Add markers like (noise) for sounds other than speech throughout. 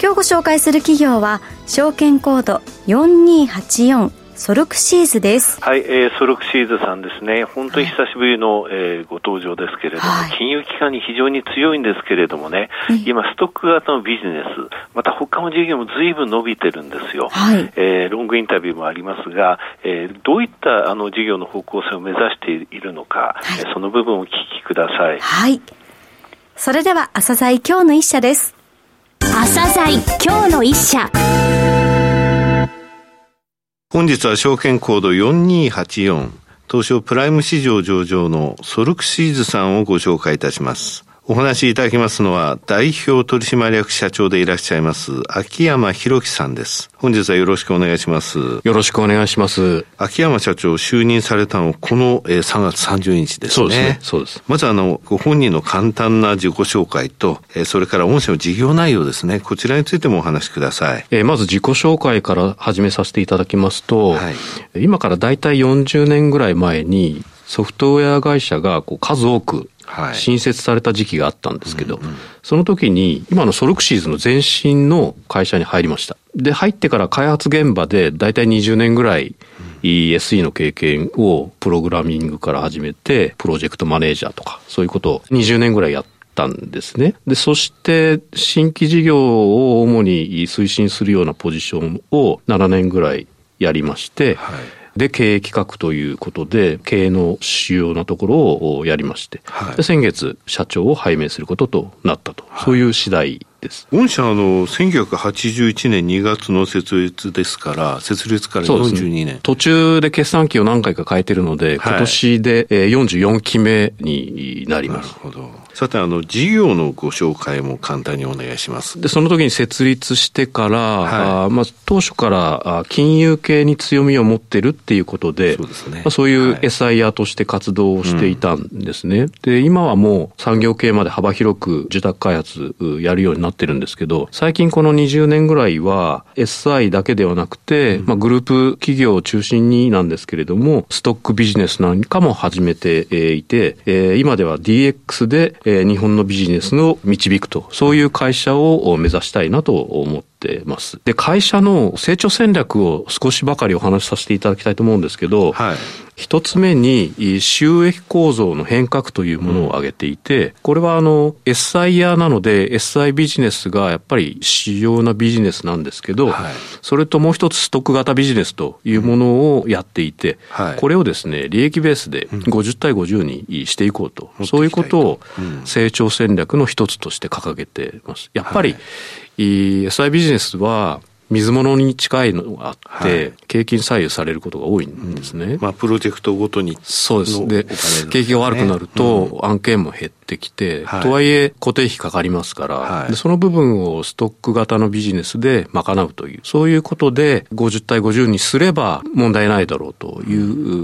今日ご紹介する企業は証券コード4284ソルクシーズです。はい、えー、ソルクシーズさんですね。本当に久しぶりの、はい、えー、ご登場ですけれども、はい、金融機関に非常に強いんですけれどもね、今、ストック型のビジネス、また他の事業も随分伸びてるんですよ。はい、えー、ロングインタビューもありますが、えー、どういったあの事業の方向性を目指しているのか、はい、その部分をお聞きください。はい。それでは、朝鮮今日の一社です。朝鮮今日の一社。本日は証券コード4284東証プライム市場上場のソルクシーズさんをご紹介いたします。お話しいただきますのは、代表取締役社長でいらっしゃいます、秋山博樹さんです。本日はよろしくお願いします。よろしくお願いします。秋山社長就任されたのこの3月30日ですね。そうですね。そうです。まずあの、ご本人の簡単な自己紹介と、それから御社の事業内容ですね。こちらについてもお話しください。えー、まず自己紹介から始めさせていただきますと、はい、今からだいたい40年ぐらい前に、ソフトウェア会社がこう数多く新設された時期があったんですけど、その時に今のソルクシーズの前身の会社に入りました。で、入ってから開発現場で大体20年ぐらい SE の経験をプログラミングから始めて、プロジェクトマネージャーとか、そういうことを20年ぐらいやったんですね。で、そして新規事業を主に推進するようなポジションを7年ぐらいやりまして、はいで経営企画ということで、経営の主要なところをやりまして、はい、先月、社長を拝命することとなったと、はい、そういう次第です。御社あの、1981年2月の設立ですから、設立から42年。ね、途中で決算期を何回か変えてるので、今年で44期目になります。なるほど。さて、あの、事業のご紹介も簡単にお願いします。で、その時に設立してから、はい、あまあ、当初から金融系に強みを持ってるっていうことで、そうですね。まあ、そういう SIR として活動をしていたんですね。はいうん、で、今はもう産業系まで幅広く受託開発やるようになってるんですけど、最近この20年ぐらいは SI だけではなくて、うん、まあ、グループ企業を中心になんですけれども、ストックビジネスなんかも始めていて、えー、今では DX でえー、日本のビジネスを導くと、そういう会社を目指したいなと思ってます。で、会社の成長戦略を少しばかりお話しさせていただきたいと思うんですけど、はい、一つ目に収益構造の変革というものを挙げていて、これはあの SIR なので SI ビジネスがやっぱり主要なビジネスなんですけど、はい、それともう一つストック型ビジネスというものをやっていて、はい、これをですね、利益ベースで50対50にしていこうと、うん、そういうことを成長戦略の一つとして掲げてます。やっぱり、SI ビジネスは水物に近いのがあって、はい、景気に左右されることが多いんですね。うん、まあ、プロジェクトごとに。そうです。で、景気が悪くなると、案件も減ってきて、はい、とはいえ固定費かかりますから、はい、でその部分をストック型のビジネスで賄うという、そういうことで50対50にすれば問題ないだろうとい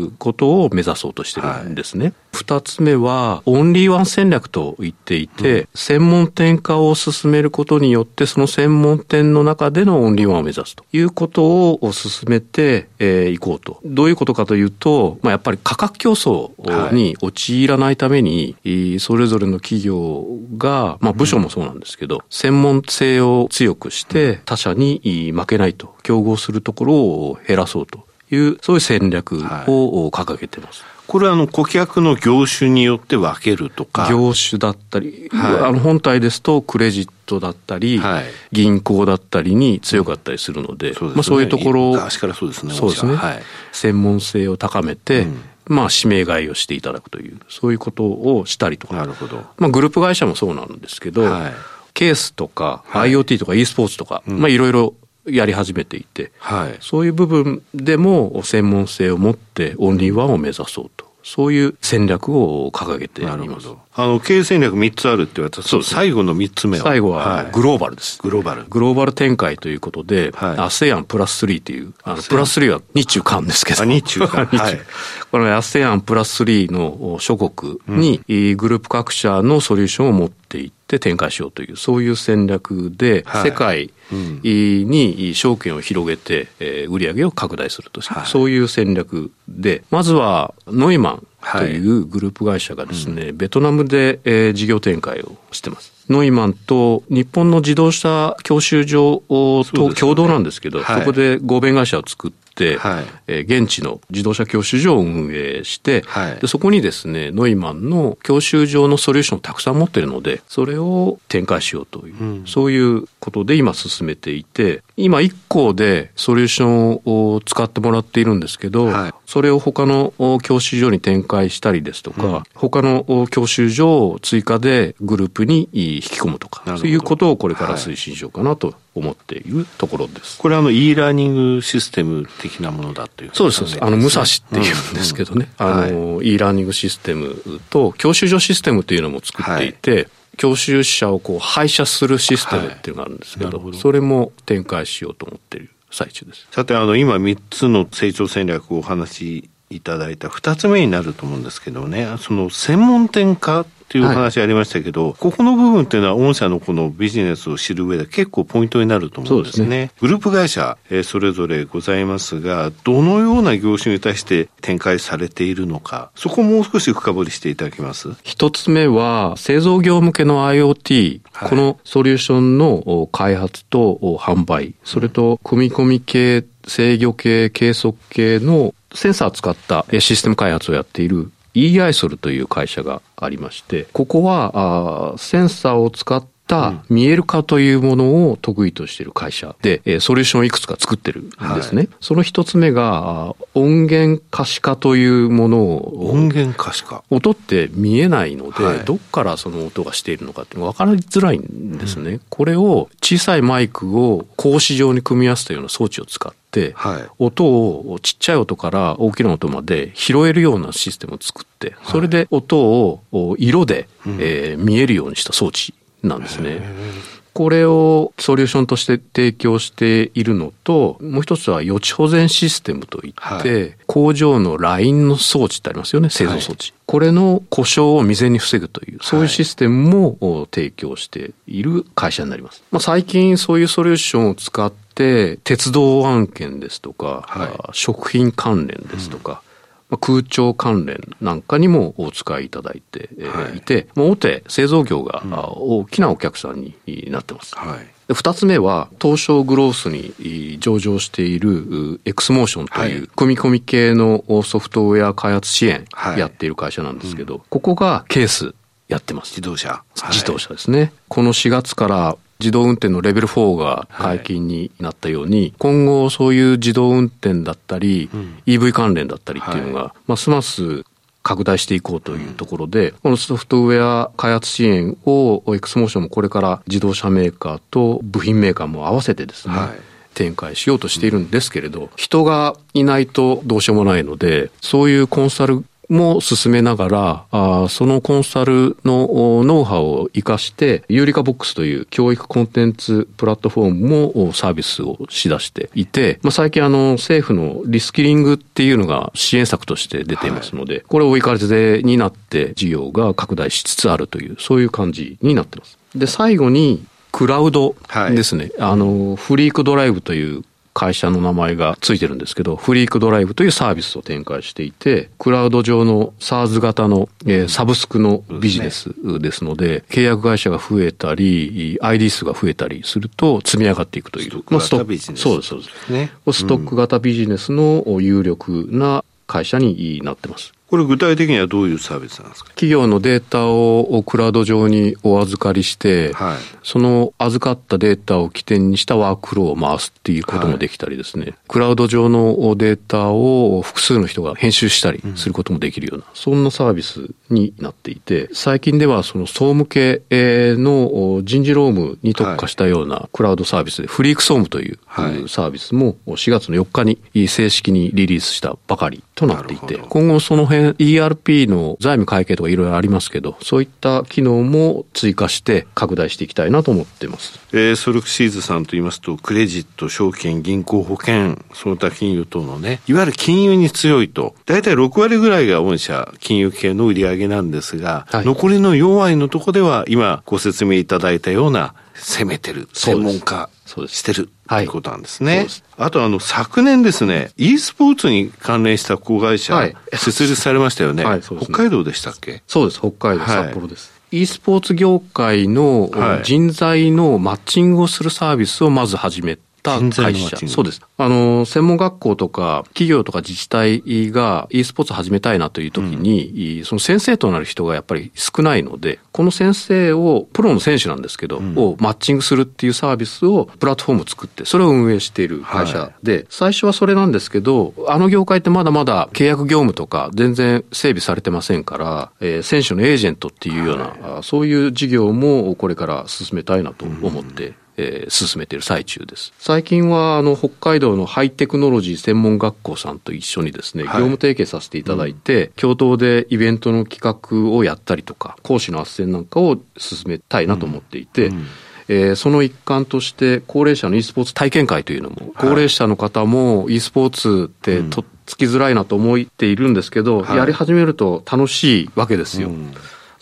うことを目指そうとしてるんですね。二、はい、つ目は、オンリーワン戦略と言っていて、うん、専門店化を進めることによって、その専門店の中でのオンリーワンを目指すということを進めてい、えー、こうと。どういうことかというと、まあ、やっぱり価格競争に陥らないために、それぞれぞれの企業が、まあ部署もそうなんですけど、専門性を強くして他社に負けないと、競合するところを減らそうという、そういう戦略を掲げてます。はいこれはあの顧客の業種によって分けるとか。業種だったり、はい、あの本体ですとクレジットだったり、はい、銀行だったりに強かったりするので、うん、そう、ね、まあそういうところを、昔からそうですね。そうですね。はい、専門性を高めて、うんまあ、指名買いをしていただくという、そういうことをしたりとか。なるほど。まあ、グループ会社もそうなんですけど、はい、ケースとか、はい、IoT とか e スポーツとか、うん、まあ、いろいろやり始めていて、はい、そういう部分でも専門性を持ってオンリーワンを目指そうと。そういう戦略を掲げています。あの、経営戦略3つあるって言われた。そう最後の3つ目は。最後は、グローバルです、グローバル。グローバル展開ということで、はい、ASEAN プラス3っていう、あのプラス3は日中韓ですけど。日中韓。(laughs) はい、この ASEAN プラス3の諸国に、うん、グループ各社のソリューションを持っていって展開しようという、そういう戦略で、はい、世界に証券を広げて、えー、売上を拡大すると、はい、そういう戦略で、まずはノイマンというグループ会社がですね、はいベトナムで、えー、事業展開をしてます。ノイマンと日本の自動車教習所と共同なんですけど、そ、ねはい、そこで合弁会社を作って、、はい、えー、現地の自動車教習所を運営して、はい、でそこにですね、ノイマンの教習所のソリューションをたくさん持ってるので、それを展開しようという、うん、そういうことで今進めていて、今1個でソリューションを使ってもらっているんですけど、はい、それを他の教習所に展開したりですとか、うん、他の教習所を追加でグループに引き込むとか、そういうことをこれから推進しようかなと思っているところです。これあの e ラーニングシステム的なものだというそうです、あの、武蔵っていうんですけどね、うん。うん、あの、はい、e ラーニングシステムと教習所システムというのも作っていて、はい教習者をこう配車するシステムっていうのがあるんですけどはいど、それも展開しようと思っている最中です。さて、あの、今3つの成長戦略をお話しいただいた2つ目になると思うんですけどね、その専門店化っていうお話ありましたけど、はい、ここの部分っていうのは御社のこのビジネスを知る上で結構ポイントになると思うんですね。すね。グループ会社、えー、それぞれございますが、どのような業種に対して展開されているのか、そこをもう少し深掘りしていただけます？一つ目は、製造業向けの IoT、はい、このソリューションの開発と販売、それと組み込み系、制御系、計測系のセンサーを使ったシステム開発をやっている EISOL という会社がありまして、ここはあセンサーを使った見える化というものを得意としている会社で、えソリューションをいくつか作ってるんですね。はい、その一つ目が、音源可視化というものを。音源可視化。音って見えないので、はい、どっからその音がしているのかって分かりづらいんですね。うん、これを小さいマイクを格子状に組み合わせたような装置を使って、はい、音をちっちゃい音から大きな音まで拾えるようなシステムを作って、それで音を色で、えー、見えるようにした装置なんですね。これをソリューションとして提供しているのと、もう一つは予知保全システムといって、はい、工場のラインの装置ってありますよね、製造装置。はい、これの故障を未然に防ぐという、そういうシステムも提供している会社になります。まあ、最近そういうソリューションを使って、鉄道案件ですとか、はい、食品関連ですとか、うん空調関連なんかにもお使いいただいていて、はい、大手製造業が大きなお客さんになってます。はい、二つ目は、東証グロースに上場しているエクスモーションという組み込み系のソフトウェア開発支援やっている会社なんですけど、ここがケースやってます。自動車。自動車ですね。この4月から自動運転のレベル4が解禁になったように、はい、今後そういう自動運転だったり、うん、EV 関連だったりっていうのが、はい、ますます拡大していこうというところで、うん、このソフトウェア開発支援をエクスモーションもこれから自動車メーカーと部品メーカーも合わせてですね、はい。展開しようとしているんですけれど、人がいないとどうしようもないので、そういうコンサルも進めながら、あそのコンサルのノウハウを活かして、 Eureka Box という教育コンテンツプラットフォームもサービスをしだしていて、まあ、最近あの政府のリスキリングっていうのが支援策として出ていますので、はい、これを追い風になって事業が拡大しつつあるという、そういう感じになってます。で、最後に、クラウドですね。はい、あの、フリークドライブという会社の名前がついてるんですけど、フリークドライブというサービスを展開していて、クラウド上の SARS 型の、えー、サブスクのビジネスですので、契約会社が増えたり、ID 数が増えたりすると積み上がっていくという。ストック型ビジネス。そうです、そうです。ね、ストック型ビジネスの有力な会社になってます。これ具体的にはどういうサービスなんですか？企業のデータをクラウド上にお預かりして、はい、その預かったデータを起点にしたワークフローを回すっていうこともできたりですね、はい、クラウド上のデータを複数の人が編集したりすることもできるような、うん、そんなサービスになっていて、最近ではその総務系の人事労務に特化したようなクラウドサービスで、フリーク総務というサービスも4月の4日に正式にリリースしたばかりとなっていて、今後その辺然 ERP の財務会計とかいろいろありますけど、そういった機能も追加して拡大していきたいなと思ってます。えー、ソルクシーズさんと言いますと、クレジット、証券、銀行、保険、その他金融等のね、いわゆる金融に強いと、大体6割ぐらいが御社、金融系の売り上げなんですが、はい、残りの4割のところでは、今ご説明いただいたような、攻めてる、専門家してるということなんですね。あとあの昨年ですね、e スポーツに関連した子会社、はい、設立されましたよね。はい、ね。北海道でしたっけ？そうです、北海道、札幌です。e スポーツ業界の人材のマッチングをするサービスをまず始めた会社。そうです。あの、専門学校とか企業とか自治体が e スポーツ始めたいなという時に、うん、その先生となる人がやっぱり少ないので、この先生を、プロの選手なんですけど、うん、をマッチングするっていうサービスをプラットフォームを作って、それを運営している会社で、はい、最初はそれなんですけど、あの業界ってまだまだ契約業務とか全然整備されてませんから、えー、選手のエージェントっていうような、はい、そういう事業もこれから進めたいなと思って、うんえー、進めている最中です。最近は、あの、北海道のハイテクノロジー専門学校さんと一緒にですね、はい、業務提携させていただいて、うん、共同でイベントの企画をやったりとか、講師の斡旋なんかを進めたいなと思っていて、うん。うんえー、その一環として、高齢者の e スポーツ体験会というのも、高齢者の方も e スポーツってとっつきづらいなと思っているんですけど、はい、やり始めると楽しいわけですよ。うん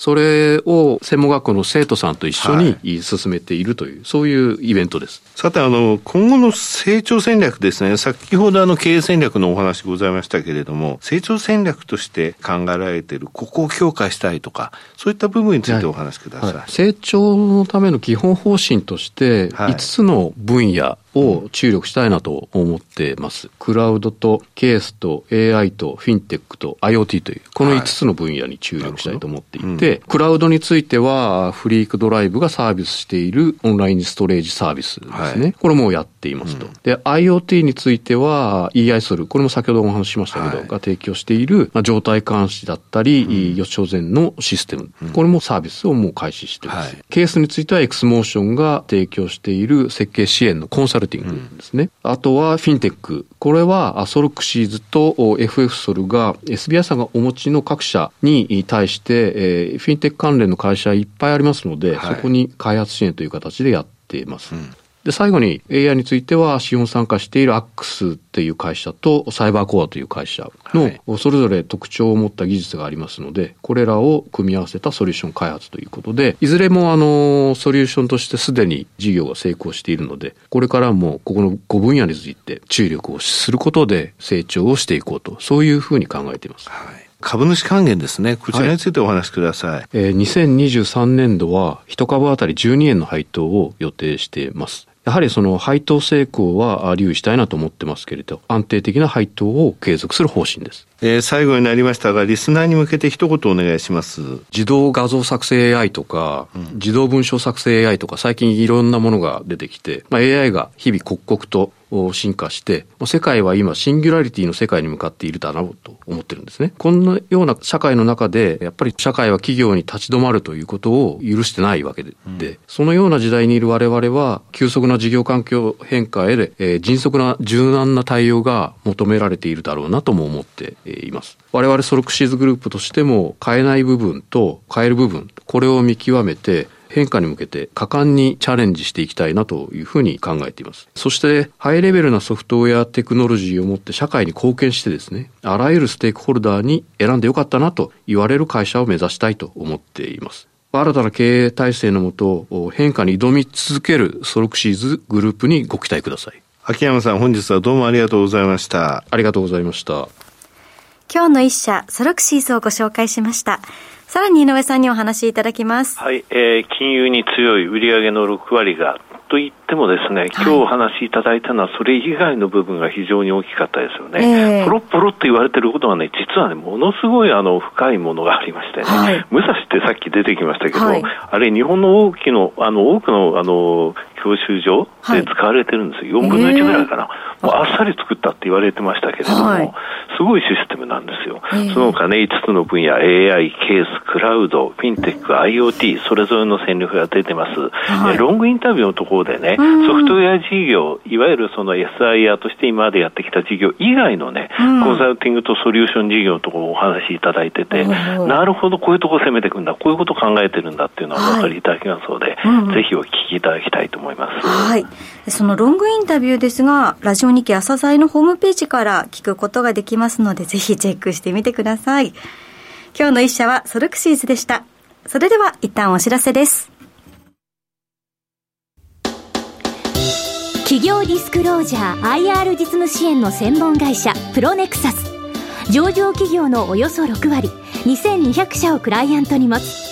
それを専門学校の生徒さんと一緒に進めているという、はい、そういうイベントです。さて、あの、今後の成長戦略ですね、先ほどあの経営戦略のお話ございましたけれども、成長戦略として考えられている、ここを強化したいとか、そういった部分についてお話しください。はい。はい、成長のための基本方針として、5つの分野を注力したいなと思ってます。クラウドとケースと AI とフィンテックと IoT という、この5つの分野に注力したいと思っていて、はいうん、クラウドについては、フリークドライブがサービスしているオンラインストレージサービスですね。はい、これもやっていますと。うん、で、IoT については EI ソル、これも先ほどお話ししましたけど、はい、が提供している、まあ、状態監視だったり、うん、予兆前のシステム、これもサービスをもう開始しています。ケースについてはエクスモーションが提供している設計支援のコンサルティングですね。うん、あとはフィンテック。これはソルクシーズと FF ソルが SBI さんがお持ちの各社に対して、えー、フィンテック関連の会社いっぱいありますので、はい、そこに開発支援という形でやっています。うんで、最後に AI については資本参加しているアックスっていう会社とサイバーコアという会社のそれぞれ特徴を持った技術がありますので、これらを組み合わせたソリューション開発ということで、いずれもあの、ソリューションとしてすでに事業が成功しているので、これからもここの5分野について注力をすることで成長をしていこうと、そういうふうに考えています。はい株主還元ですね。こちらについてお話しください。はい、えー、2023年度は1株当たり12円の配当を予定しています。やはりその配当成功は留意したいなと思ってますけれど、安定的な配当を継続する方針です。えー、最後になりましたが、リスナーに向けて一言お願いします。自動画像作成 AI とか、うん、自動文章作成 AI とか、最近いろんなものが出てきて、まあ、AI が日々刻々と進化して、世界は今シンギュラリティの世界に向かっているだろうと思ってるんですね。こんなような社会の中で、やっぱり社会は企業に立ち止まるということを許してないわけで、うん、そのような時代にいる我々は、急速な事業環境変化へで、えー、迅速な柔軟な対応が求められているだろうなとも思っています。我々ソルクシーズグループとしても、変えない部分と変える部分、これを見極めて、変化に向けて果敢にチャレンジしていきたいなというふうに考えています。そして、ハイレベルなソフトウェアテクノロジーを持って社会に貢献してですね、あらゆるステークホルダーに選んでよかったなと言われる会社を目指したいと思っています。新たな経営体制のもと、変化に挑み続けるソロクシーズグループにご期待ください。秋山さん、本日はどうもありがとうございました。ありがとうございました。今日の一社、ソロクシーズをご紹介しました。さらに井上さんにお話しいただきます。はい、えー、金融に強い売上の6割がと言ってもですね、今日お話しいただいたのはそれ以外の部分が非常に大きかったですよね。えー、ポロポロって言われてることはね、実はね、ものすごいあの深いものがありましてね、はい、武蔵ってさっき出てきましたけど、はい、あれ日本の大きの、あの多くのあの教習所で使われてるんですよ。はい、4分の1ぐらいかな。もうあっさり作ったって言われてましたけれども、はい、すごいシステムなんですよ。その他ね、5つの分野、AI、ケース、クラウド、フィンテック、IoT、それぞれの戦略が出てます。はい、ロングインタビューのところでね、ソフトウェア事業、いわゆるその SIR として今までやってきた事業以外のね、コンサルティングとソリューション事業のところをお話しいただいてて、なるほど、こういうところ攻めていくんだ、こういうことを考えてるんだっていうのはお分かりいただきますので、ぜひお聞きいただきたいと思います。はい。そのロングインタビューですが、ラジオ日記朝鮮のホームページから聞くことができますので、ぜひチェックしてみてください。今日の一社はソルクシーズでした。それでは一旦お知らせです。企業ディスクロージャー IR 実務支援の専門会社プロネクサス上場企業のおよそ6割2200社をクライアントに持つ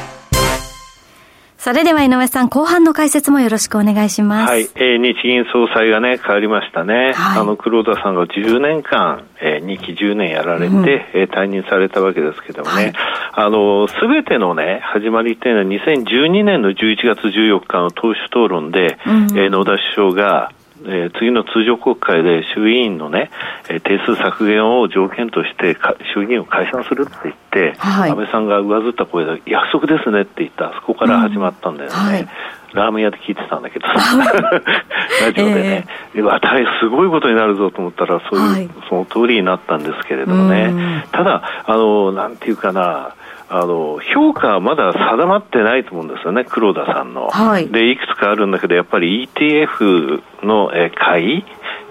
それでは井上さん、後半の解説もよろしくお願いします。はい。えー、日銀総裁がね、変わりましたね。はい、あの、黒田さんが10年間、えー、2期10年やられて、うん、えー、退任されたわけですけどもね、はい、あの、すべてのね、始まりっていうのは2012年の11月14日の党首討論で、うん、えー、野田首相が、えー、次の通常国会で衆議院のね、えー、定数削減を条件として衆議院を解散するって言って、はい、安倍さんが上ずった声で約束ですねって言ったそこから始まったんだよね、うん。はい、ラーメン屋で聞いてたんだけど (laughs) ラジオでね、えー、大すごいことになるぞと思ったらそういう、はい、その通りになったんですけれどもね。ただあのなんていうかなあの評価はまだ定まってないと思うんですよね、黒田さんの。はい、でいくつかあるんだけど、やっぱり ETF の、え買い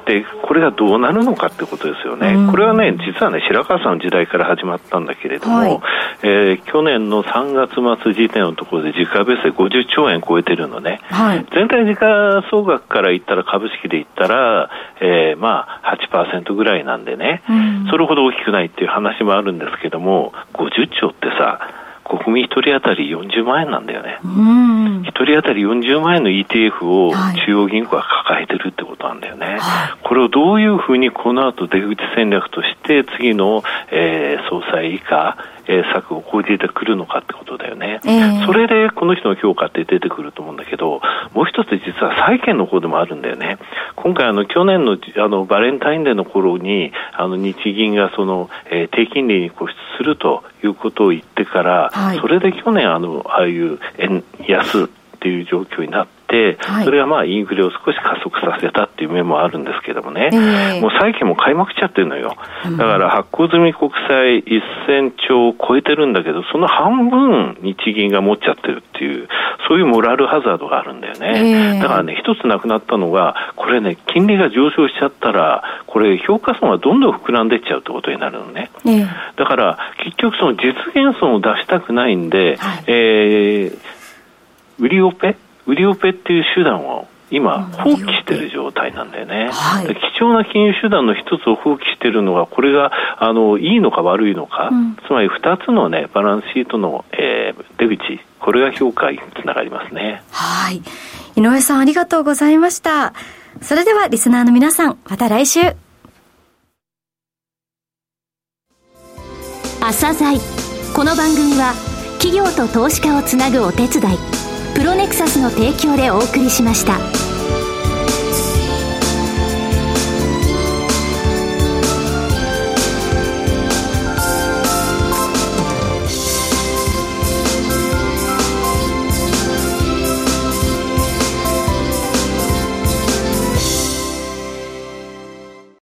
で、これがどうなるのかってことですよね、うん、これはね、実はね、白川さんの時代から始まったんだけれども、はい、えー、去年の3月末時点のところで、時価ベースで50兆円超えてるのね、はい、全体時価総額から言ったら、株式で言ったら、えー、まあ8%ぐらいなんでね、うん、それほど大きくないっていう話もあるんですけども、50兆ってさ、国民1人当たり40万円なんだよね。1人当たり40万円の ETF を中央銀行が抱えてるってことなんだよね。はい、これをどういうふうにこの後出口戦略として次の、えー、総裁以下、えー、策を講じてくるのかってことだよね、えー、それでこの人の評価って出てくると思うんだけど、もう一つ実は債券の方でもあるんだよね。今回あの去年のあのバレンタインデーの頃にあの日銀がその、えー、低金利に固執するということを言ってから、はい、それで去年あのああいう円安っていう状況になって、はい、それがまあインフレを少し加速させたっていう面もあるんですけどもね、えー、もう債券も買いまくっちゃってるのよ。だから発行済み国債1000兆を超えてるんだけど、その半分日銀が持っちゃってるっていう、そういうモラルハザードがあるんだよね。えー、だからね、一つなくなったのが、これね、金利が上昇しちゃったら、これ評価損はどんどん膨らんでいっちゃうってことになるのね。えー、だから、結局その実現損を出したくないんで、はい、えー売りオペ売りオペっていう手段を今、放棄している状態なんだよね、はい、貴重な金融手段の一つを放棄しているのが、これがあのいいのか悪いのか、うん、つまり2つの、ね、バランスシートの、えー、出口、これが評価につながりますね。はい。井上さんありがとうございました。それではリスナーの皆さん、また来週。朝鮮この番組は企業と投資家をつなぐお手伝いプロネクサスの提供でお送りしました。